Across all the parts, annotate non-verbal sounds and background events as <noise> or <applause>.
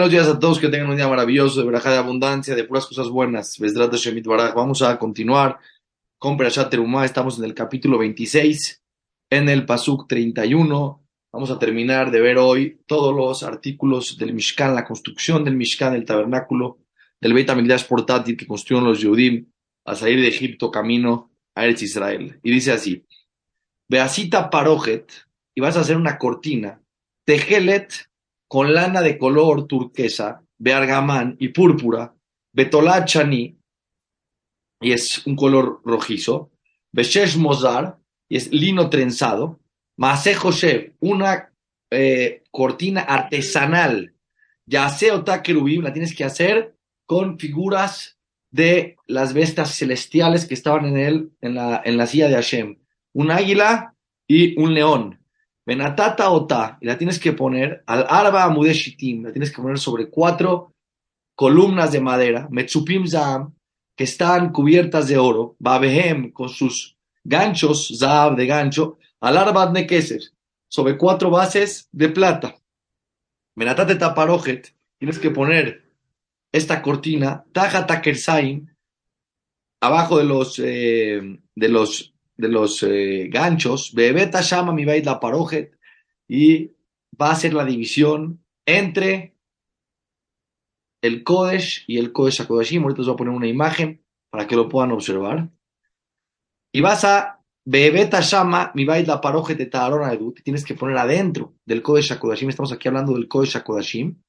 Buenos días a todos, que tengan un día maravilloso, de verajá de abundancia, de puras cosas buenas. Vamos a continuar con Perashat Terumá, estamos en el capítulo 26, en el Pasuk 31. Vamos a terminar de ver hoy todos los artículos del Mishkan, la construcción del Mishkan, el tabernáculo, del Beit HaMikdash portátil que construyeron los Yehudim a salir de Egipto camino a Eretz Israel. Y dice así, Beasita Parojet, y vas a hacer una cortina, Tejelet con lana de color turquesa, beargamán y púrpura, betolachani, y es un color rojizo, beshesh mozar, y es lino trenzado, maase Joshev, una eh, cortina artesanal, yaseo querubim, la tienes que hacer con figuras de las bestias celestiales que estaban en él, en la, en la silla de Hashem, un águila y un león. Benatata ota, y la tienes que poner al arba amudeshitim, la tienes que poner sobre cuatro columnas de madera, metzupim zam, que están cubiertas de oro, babehem, con sus ganchos, zab de gancho, al arba nekeser, sobre cuatro bases de plata. Benatate taparojet, tienes que poner esta cortina, tajata kersaim, abajo de los, eh, de los de los eh, ganchos, Bebeta llama mi la parojet, y va a ser la división entre el Kodesh y el Kodesh HaKodashim. Ahorita os voy a poner una imagen para que lo puedan observar. Y vas a Bebeta llama mi la parojet de Taharona Edut, tienes que poner adentro del Kodesh HaKodashim. Estamos aquí hablando del Kodesh HaKodashim.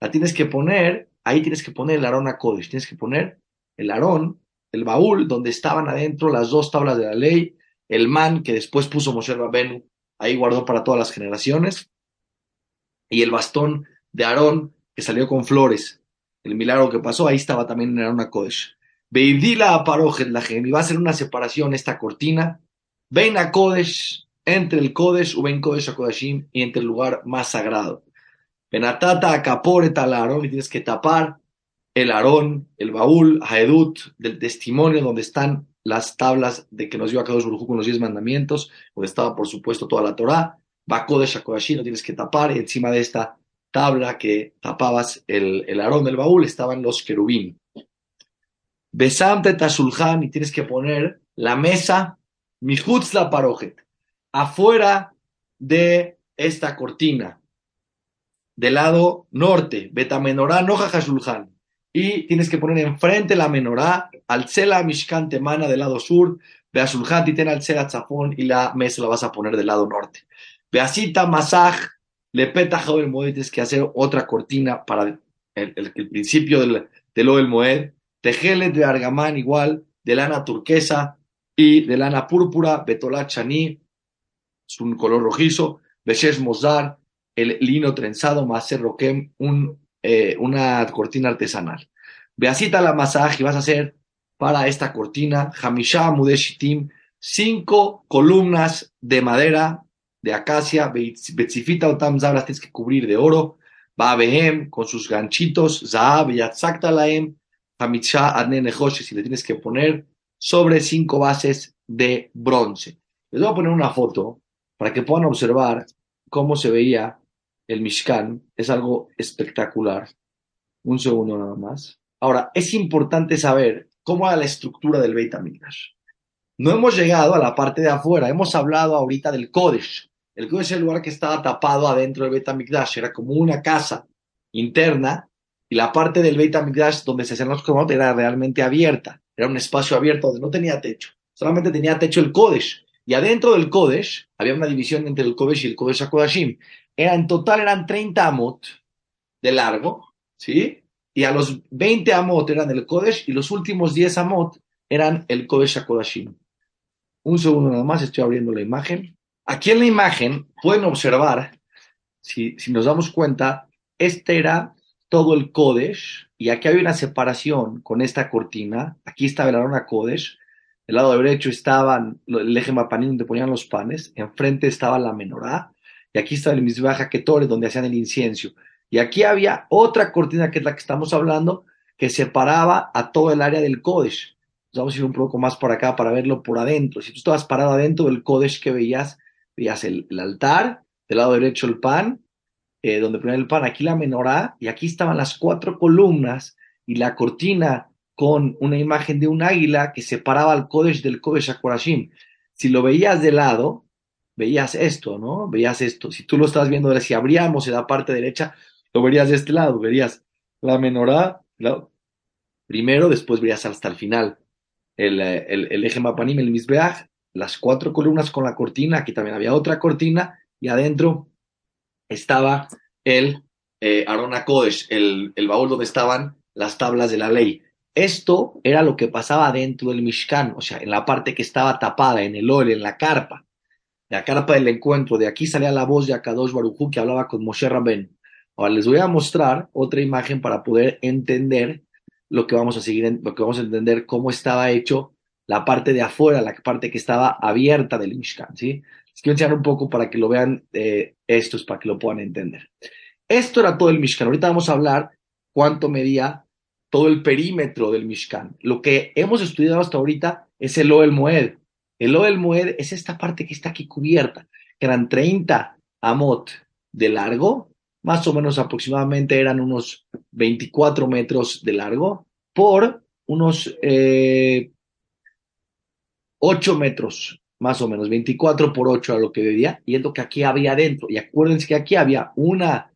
La tienes que poner, ahí tienes que poner el Arón Kodesh, tienes que poner el Arón el baúl donde estaban adentro las dos tablas de la ley, el man que después puso Moshe Rabenu, ahí guardó para todas las generaciones, y el bastón de Aarón que salió con flores. El milagro que pasó, ahí estaba también en Aarón Kodesh. Beidila a Parojet la y va a ser una separación esta cortina. Ven a Kodesh, entre el Kodesh, ven Kodesh a Kodashim, y entre el lugar más sagrado. Benatata a Kaporet al Aarón, y tienes que tapar el Aarón, el baúl, Haedut, del testimonio donde están las tablas de que nos dio a Kadosh Baruj con los diez mandamientos, donde estaba por supuesto toda la Torah, Bakodesh Shakodashi, lo tienes que tapar, y encima de esta tabla que tapabas el, el Aarón del baúl estaban los querubín. Besamte Tashulhan, y tienes que poner la mesa, Mihutz la Parojet, afuera de esta cortina, del lado norte, Betamenorá Noja Hashulhan y tienes que poner enfrente la menorá, al cela mishkan temana del lado sur, y ten al cela tzafón y la mesa la vas a poner del lado norte. Beasita masaj, le peta el moed, tienes que hacer otra cortina para el, principio del, del el moed, tejelet de argamán igual, de lana turquesa y de lana púrpura, betolat chani, es un color rojizo, beshes mozar, el lino trenzado, maser roquem, un eh, una cortina artesanal. Beasita la masaje vas a hacer para esta cortina, Hamisha Mudeshitim, cinco columnas de madera de acacia, Betzifita o Tamzab tienes que cubrir de oro, Babehem con sus ganchitos, Zaab, Yatzakta Laem, Hamisha Adne si le tienes que poner sobre cinco bases de bronce. Les voy a poner una foto para que puedan observar cómo se veía el Mishkan, es algo espectacular. Un segundo nada más. Ahora, es importante saber cómo era la estructura del Beit HaMikdash. No hemos llegado a la parte de afuera, hemos hablado ahorita del Kodesh. El Kodesh es el lugar que estaba tapado adentro del Beit HaMikdash, era como una casa interna y la parte del Beit HaMikdash donde se hacían los Korbanot era realmente abierta, era un espacio abierto donde no tenía techo, solamente tenía techo el Kodesh. Y adentro del Kodesh había una división entre el Kodesh y el Kodesh HaKodashim en total eran 30 amot de largo, ¿sí? Y a los 20 amot eran el Kodesh y los últimos 10 amot eran el Kodesh HaKodashim. Un segundo nada más, estoy abriendo la imagen. Aquí en la imagen pueden observar, si, si nos damos cuenta, este era todo el Kodesh y aquí había una separación con esta cortina. Aquí estaba el Arona Kodesh, del lado derecho estaban el eje mapanín donde ponían los panes, enfrente estaba la menorá y aquí está el Mizbeach Ketore, donde hacían el incienso. Y aquí había otra cortina, que es la que estamos hablando, que separaba a todo el área del Kodesh. Vamos a ir un poco más por acá para verlo por adentro. Si tú estabas parado adentro del Kodesh, que veías? Veías el, altar, del lado derecho el pan, eh, donde ponían el pan, aquí la menorá, y aquí estaban las cuatro columnas y la cortina con una imagen de un águila que separaba al Kodesh del Kodesh Akorashim. Si lo veías de lado, veías esto, ¿no? Veías esto. Si tú lo estás viendo, si abríamos en la parte derecha, lo verías de este lado, verías la menorá, primero, después verías hasta el final el, el, el eje mapanim, el misbeach, las cuatro columnas con la cortina, aquí también había otra cortina, y adentro estaba el eh, Arona el, el baúl donde estaban las tablas de la ley. Esto era lo que pasaba dentro del Mishkan, o sea, en la parte que estaba tapada, en el óleo, en la carpa, la carpa del encuentro. De aquí salía la voz de Akadosh Barujú que hablaba con Moshe Rabben. Ahora les voy a mostrar otra imagen para poder entender lo que vamos a seguir, lo que vamos a entender cómo estaba hecho la parte de afuera, la parte que estaba abierta del Mishkan, ¿sí? Les quiero enseñar un poco para que lo vean eh, estos, para que lo puedan entender. Esto era todo el Mishkan. Ahorita vamos a hablar cuánto medía todo el perímetro del Mishkan. Lo que hemos estudiado hasta ahorita es el Oel Moed. El Moed es esta parte que está aquí cubierta, eran 30 amot de largo, más o menos aproximadamente eran unos 24 metros de largo, por unos eh, 8 metros, más o menos, 24 por 8 a lo que veía, y es lo que aquí había adentro. Y acuérdense que aquí había una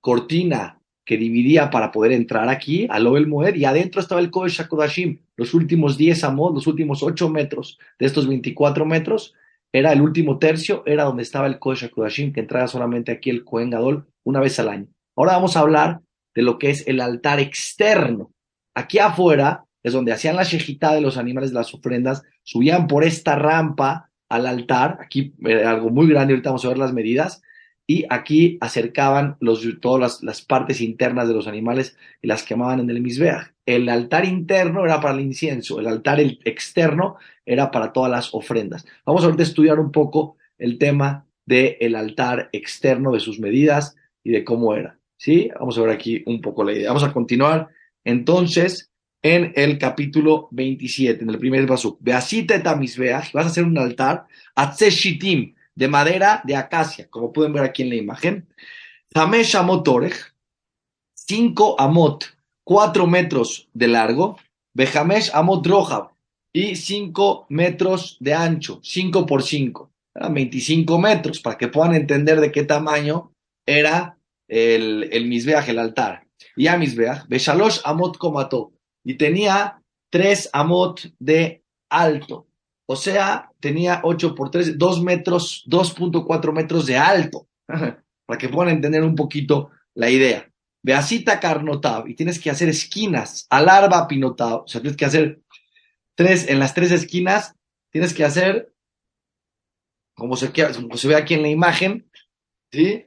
cortina que dividía para poder entrar aquí al Obel Moed, y adentro estaba el Kodesh HaKodashim, los últimos 10 amos, los últimos 8 metros de estos 24 metros, era el último tercio, era donde estaba el Kodesh HaKodashim, que entraba solamente aquí el Kohen Gadol una vez al año. Ahora vamos a hablar de lo que es el altar externo. Aquí afuera es donde hacían la shejita de los animales las ofrendas, subían por esta rampa al altar, aquí eh, algo muy grande, ahorita vamos a ver las medidas, y aquí acercaban los, todas las, partes internas de los animales y las quemaban en el misbeach. El altar interno era para el incienso, el altar externo era para todas las ofrendas. Vamos ahorita a estudiar un poco el tema del altar externo, de sus medidas y de cómo era. ¿Sí? Vamos a ver aquí un poco la idea. Vamos a continuar entonces en el capítulo 27, en el primer pasuk. Beasita tamisbeach, vas a hacer un altar, shitim, de madera de acacia, como pueden ver aquí en la imagen. Zamesh amot cinco amot, cuatro metros de largo. Bejamesh amot roja, y cinco metros de ancho, cinco por cinco. Eran 25 metros, para que puedan entender de qué tamaño era el, el el altar. Y a misbeach, beshalosh amot komato, y tenía tres amot de alto. O sea, tenía 8 por 3, 2 metros, 2.4 metros de alto. <laughs> Para que puedan entender un poquito la idea. Beasita carnotab, y tienes que hacer esquinas, alarba pinotab, o sea, tienes que hacer tres, en las tres esquinas, tienes que hacer, como se, como se ve aquí en la imagen, ¿sí?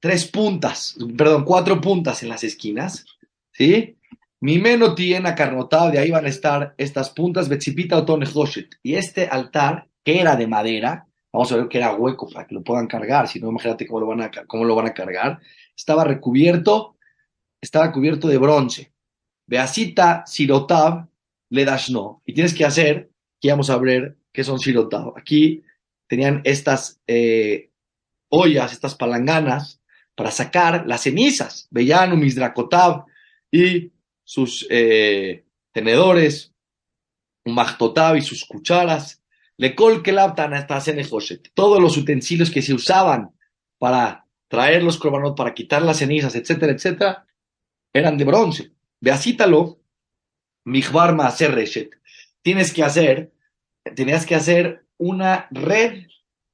Tres puntas, perdón, cuatro puntas en las esquinas, ¿sí? Mi meno tiene carnotado, de ahí van a estar estas puntas, Betzipita o Y este altar, que era de madera, vamos a ver que era hueco para que lo puedan cargar, si no, imagínate cómo lo van a, cómo lo van a cargar. Estaba recubierto, estaba cubierto de bronce. Beasita sirotab le no. Y tienes que hacer, aquí vamos a ver qué son sirotab. Aquí tenían estas eh, ollas, estas palanganas, para sacar las cenizas. Vellano, misdracotab y sus eh, tenedores, un machtotab y sus cucharas, le colkelabtan hasta todos los utensilios que se usaban para traer los corbanot, para quitar las cenizas, etcétera, etcétera, eran de bronce. Beasítalo, mijbar hacer reshet. Tienes que hacer, tenías que hacer una red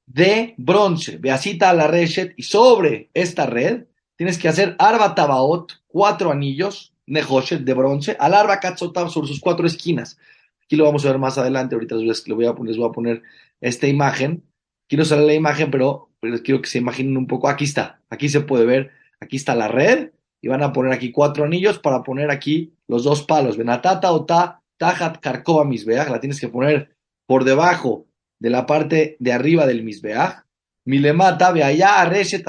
de bronce. Beasita la reshet y sobre esta red tienes que hacer arba tabaot, cuatro anillos, Nehoshet de bronce, al arba sobre sus cuatro esquinas. Aquí lo vamos a ver más adelante, ahorita les voy a, les voy a poner esta imagen. Aquí no sale la imagen, pero les quiero que se imaginen un poco. Aquí está, aquí se puede ver, aquí está la red, y van a poner aquí cuatro anillos para poner aquí los dos palos. Benatata o ta, tajat karkova misbeach, la tienes que poner por debajo de la parte de arriba del misbeach. Milemata, allá, reshet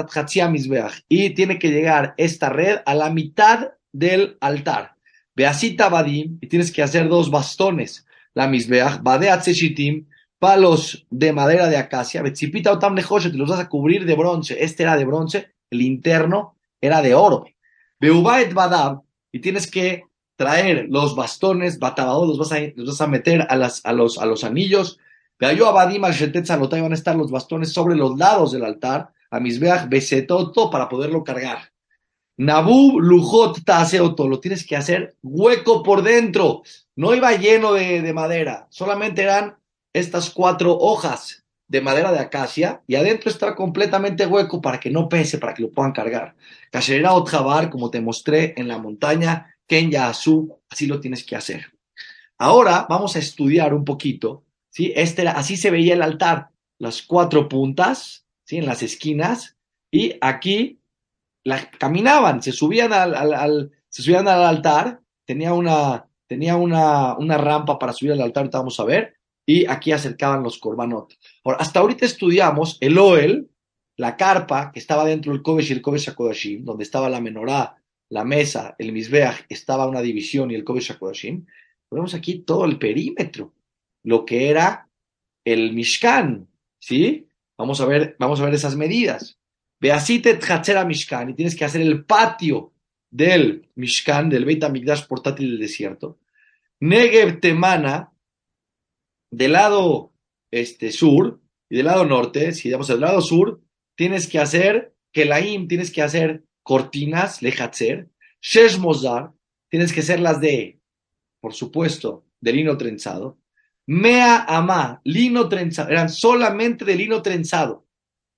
misbeach. Y tiene que llegar esta red a la mitad del altar. Beasita badim, y tienes que hacer dos bastones. La misbeach, badeat seshitim, palos de madera de acacia, betzipita o tam te los vas a cubrir de bronce. Este era de bronce, el interno era de oro. Beubaet badab, y tienes que traer los bastones, batabado, los vas a, los vas a meter a, las, a, los, a los anillos. Abadim al van a estar los bastones sobre los lados del altar, a misbeach besetoto, para poderlo cargar. Nabú lujot taseoto, lo tienes que hacer hueco por dentro. No iba lleno de, de madera, solamente eran estas cuatro hojas de madera de acacia y adentro está completamente hueco para que no pese, para que lo puedan cargar. Kasherera Otjabar, como te mostré en la montaña, Ken Yasu, así lo tienes que hacer. Ahora vamos a estudiar un poquito, ¿sí? Este así se veía el altar, las cuatro puntas, ¿sí? En las esquinas, y aquí la, caminaban, se subían al, se subían al altar, tenía una, tenía una, una rampa para subir al altar, vamos a ver, y aquí acercaban los korbanot. Ahora, hasta ahorita estudiamos el Oel, la carpa que estaba dentro del Kodesh y el Kodesh HaKodashim, donde estaba la menorá, la mesa, el Mizbeach, estaba una división y el Kodesh HaKodashim. Vemos aquí todo el perímetro, lo que era el Mishkan, ¿sí? Vamos a ver, vamos a ver esas medidas. Beasite Tchatzera Mishkan, y tienes que hacer el patio del Mishkan, del Beit HaMikdash portátil del desierto. Negev Temana, del lado este, sur y del lado norte, si digamos del lado sur, tienes que hacer Kelaim, tienes que hacer cortinas, Lehatzer, Shesh Mozar, tienes que hacer las de, por supuesto, de lino trenzado. Mea Amá, lino trenzado, eran solamente de lino trenzado.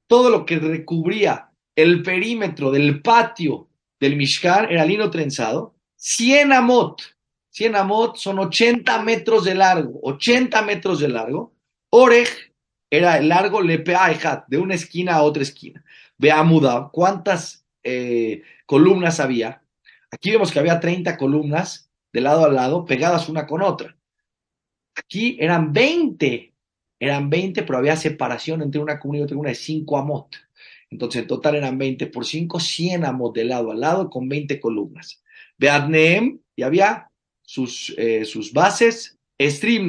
Todo lo que recubría el perímetro del patio del Mishkan era lino trenzado. 100 amot, 100 amot son 80 metros de largo, 80 metros de largo. Orej era el largo lepeaejat, de una esquina a otra esquina. Veamuda, ¿cuántas eh, columnas había? Aquí vemos que había 30 columnas de lado a lado, pegadas una con otra. Aquí eran 20, eran 20, pero había separación entre una columna y otra, una de 5 amot. Entonces, en total eran 20 por 5, 100 amot de lado a lado con 20 columnas. Beadneem, y había sus, eh, sus bases, Stream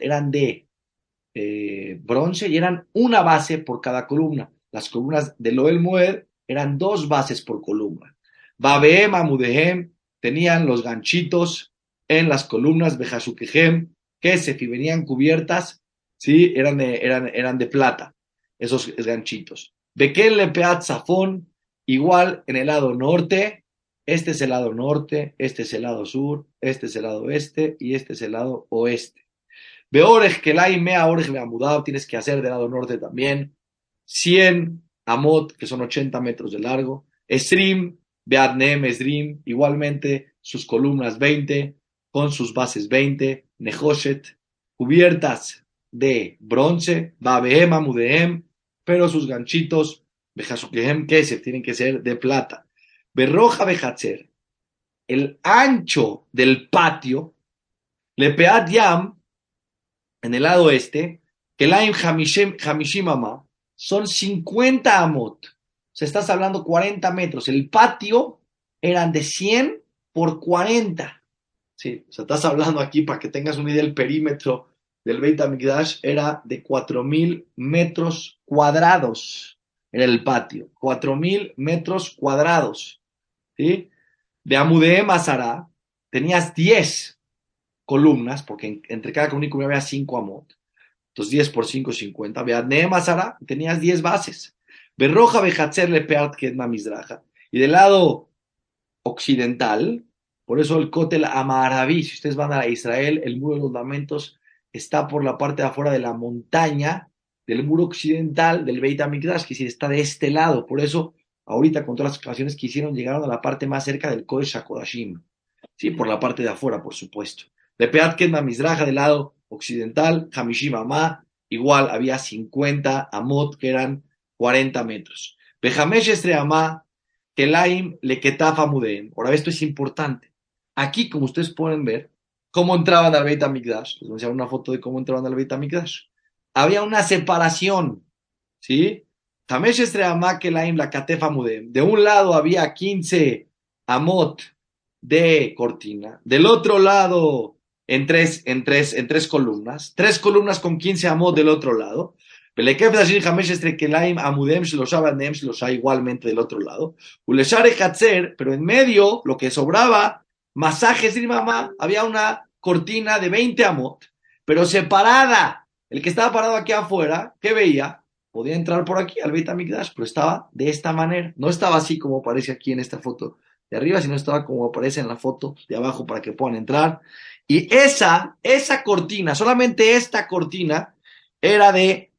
eran de eh, bronce y eran una base por cada columna. Las columnas de Loel Moed eran dos bases por columna. Babeem, Amudehem, tenían los ganchitos en las columnas Bejasukehem, que se venían cubiertas, ¿sí? Eran de, eran, eran de plata, esos ganchitos. Bekel Lepeat Zafón, igual en el lado norte, este es el lado norte, este es el lado sur, este es el lado oeste y este es el lado oeste. Beorej la mea orej amudado tienes que hacer del lado norte también. 100 amot, que son 80 metros de largo. Esrim, beadnem, esrim, igualmente sus columnas 20, con sus bases 20. Nehoshet, cubiertas de bronce. Babehem, amudehem, pero sus ganchitos, bejasukehem, se tienen que ser de plata. Berroja Bejatzer, el ancho del patio, Lepeat Yam, en el lado este, Kelaim Hamishimama, son 50 amot. O sea, estás hablando 40 metros. El patio eran de 100 por 40. Sí, o sea, estás hablando aquí para que tengas una idea, el perímetro del Beit HaMikdash era de 4.000 metros cuadrados. Era el patio, 4.000 metros cuadrados. De Amudé Mazara tenías 10 columnas, porque entre cada columna había 5 amot. Entonces 10 por 5, 50. Beadne Mazara tenías 10 bases. Berroja Bejatzer Lepeart Kedma Mizraja. Y del lado occidental, por eso el Kotel Amaraví, si ustedes van a Israel, el muro de los lamentos está por la parte de afuera de la montaña del muro occidental del Beit HaMikdash, que está de este lado. Por eso ahorita con todas las excavaciones que hicieron, llegaron a la parte más cerca del Kodesh HaKodashim. Sí, por la parte de afuera, por supuesto. De Peat Kedma Mizraja del lado occidental, Hamishim Amá, igual había 50 amot, que eran 40 metros. Bejamesh Estre Amá, Leketafa Mudem. Ahora, esto es importante. Aquí, como ustedes pueden ver, cómo entraban al Beit HaMikdash. Les voy a una foto de cómo entraban al Beit HaMikdash. Había una separación, ¿sí? De un lado había 15 amot de cortina, del otro lado en tres, en tres, en tres columnas, tres columnas con 15 amot del otro lado. Pelekef Dashir Hamesh Estrekelaim Amudem Shlosha Banem Shlosha igualmente del otro lado. Uleshare Hatzer, pero en medio, lo que sobraba, masajes y mamá, había una cortina de 20 amot, pero separada. El que estaba parado aquí afuera, ¿qué veía? Podía entrar por aquí al Beit HaMikdash, pero estaba de esta manera. No estaba así como aparece aquí en esta foto de arriba, sino estaba como aparece en la foto de abajo para que puedan entrar. Y esa, esa cortina, solamente esta cortina, era de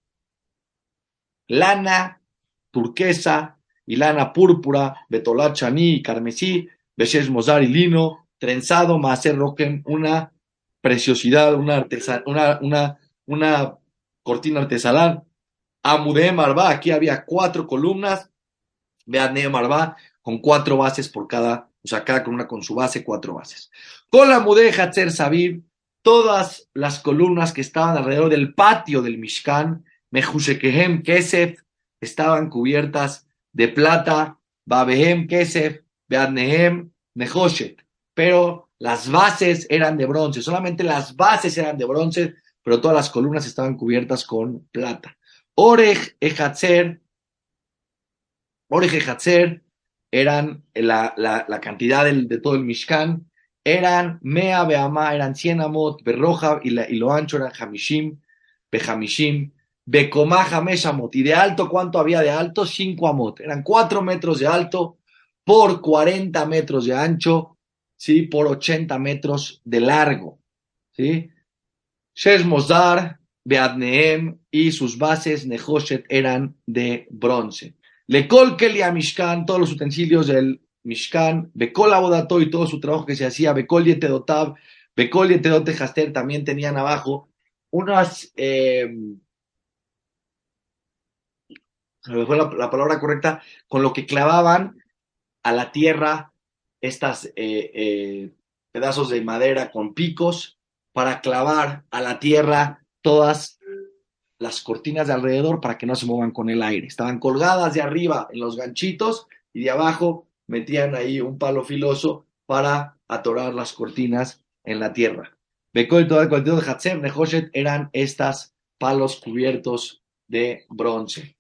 lana turquesa y lana púrpura, betolá chaní y carmesí, beshes mozar y lino, trenzado, maser roquem, una preciosidad, una, artesa, una, una, una cortina artesanal. Amudé Marba, aquí había cuatro columnas, vean Marba, con cuatro bases por cada, o sea, cada columna con su base, cuatro bases. Con la Mudé Hatzer Sabir, todas las columnas que estaban alrededor del patio del Mishkan, Mejushekehem Kesef, estaban cubiertas de plata, Babehem Kesef, Beadnehem Nehoshet, pero las bases eran de bronce, solamente las bases eran de bronce, pero todas las columnas estaban cubiertas con plata. Orej Ejatzer, Orej Ejatzer, eran la, la, la cantidad de todo el Mishkan, eran Mea Beama, eran 100 amot, Berroja y, y lo ancho eran Hamishim, Behamishim, Bekomá Hamesh amot. Y de alto, ¿cuánto había de alto? 5 amot. Eran 4 metros de alto por 40 metros de ancho, ¿sí? Por 80 metros de largo, ¿sí? Shesh Mozar, Beadneem y sus bases, Nehoshet, eran de bronce. Le Kelia Mishkan, todos los utensilios del Mishkan, Bekol Abodato y todo su trabajo que se hacía, Bekol Yetedotab, Bekol Yetedote Haster, también tenían abajo unas, eh, la, palabra correcta, con lo que clavaban a la tierra estas eh, eh, pedazos de madera con picos para clavar a la tierra todas las cortinas de alrededor para que no se muevan con el aire. Estaban colgadas de arriba en los ganchitos y de abajo metían ahí un palo filoso para atorar las cortinas en la tierra. Bekol todo el de Hatzer, Nehoshet eran estas palos cubiertos de bronce.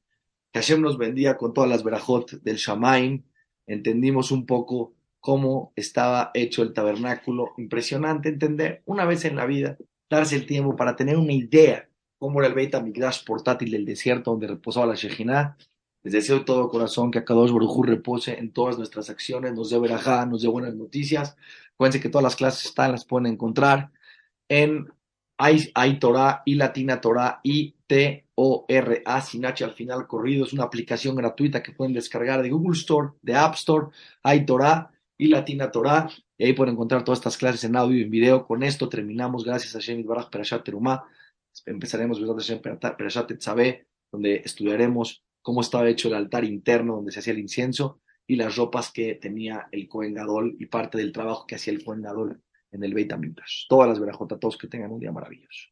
Que Hashem nos vendía con todas las verajot del Shamaim. Entendimos un poco cómo estaba hecho el tabernáculo. Impresionante entender una vez en la vida, darse el tiempo para tener una idea cómo era el Beit HaMikdash portátil del desierto donde reposaba la Shejinah. Les deseo de todo corazón que Akadosh Baruj repose en todas nuestras acciones, nos dé verajá, nos dé buenas noticias. Acuérdense que todas las clases están, las pueden encontrar en hay, Torah y Latina Torah y T-O-R-A, sin H al final corrido. Es una aplicación gratuita que pueden descargar de Google Store, de App Store. Hay Torah y Latina Torah. Y ahí pueden encontrar todas estas clases en audio y en video. Con esto terminamos. Gracias a Shemit Baraj Perashat Terumah. Empezaremos Perashat Tetzabé, donde estudiaremos cómo estaba hecho el altar interno donde se hacía el incienso y las ropas que tenía el Cohen Gadol y parte del trabajo que hacía el Cohen Gadol en el Beit. Todas las verajotas, todos que tengan un día maravilloso.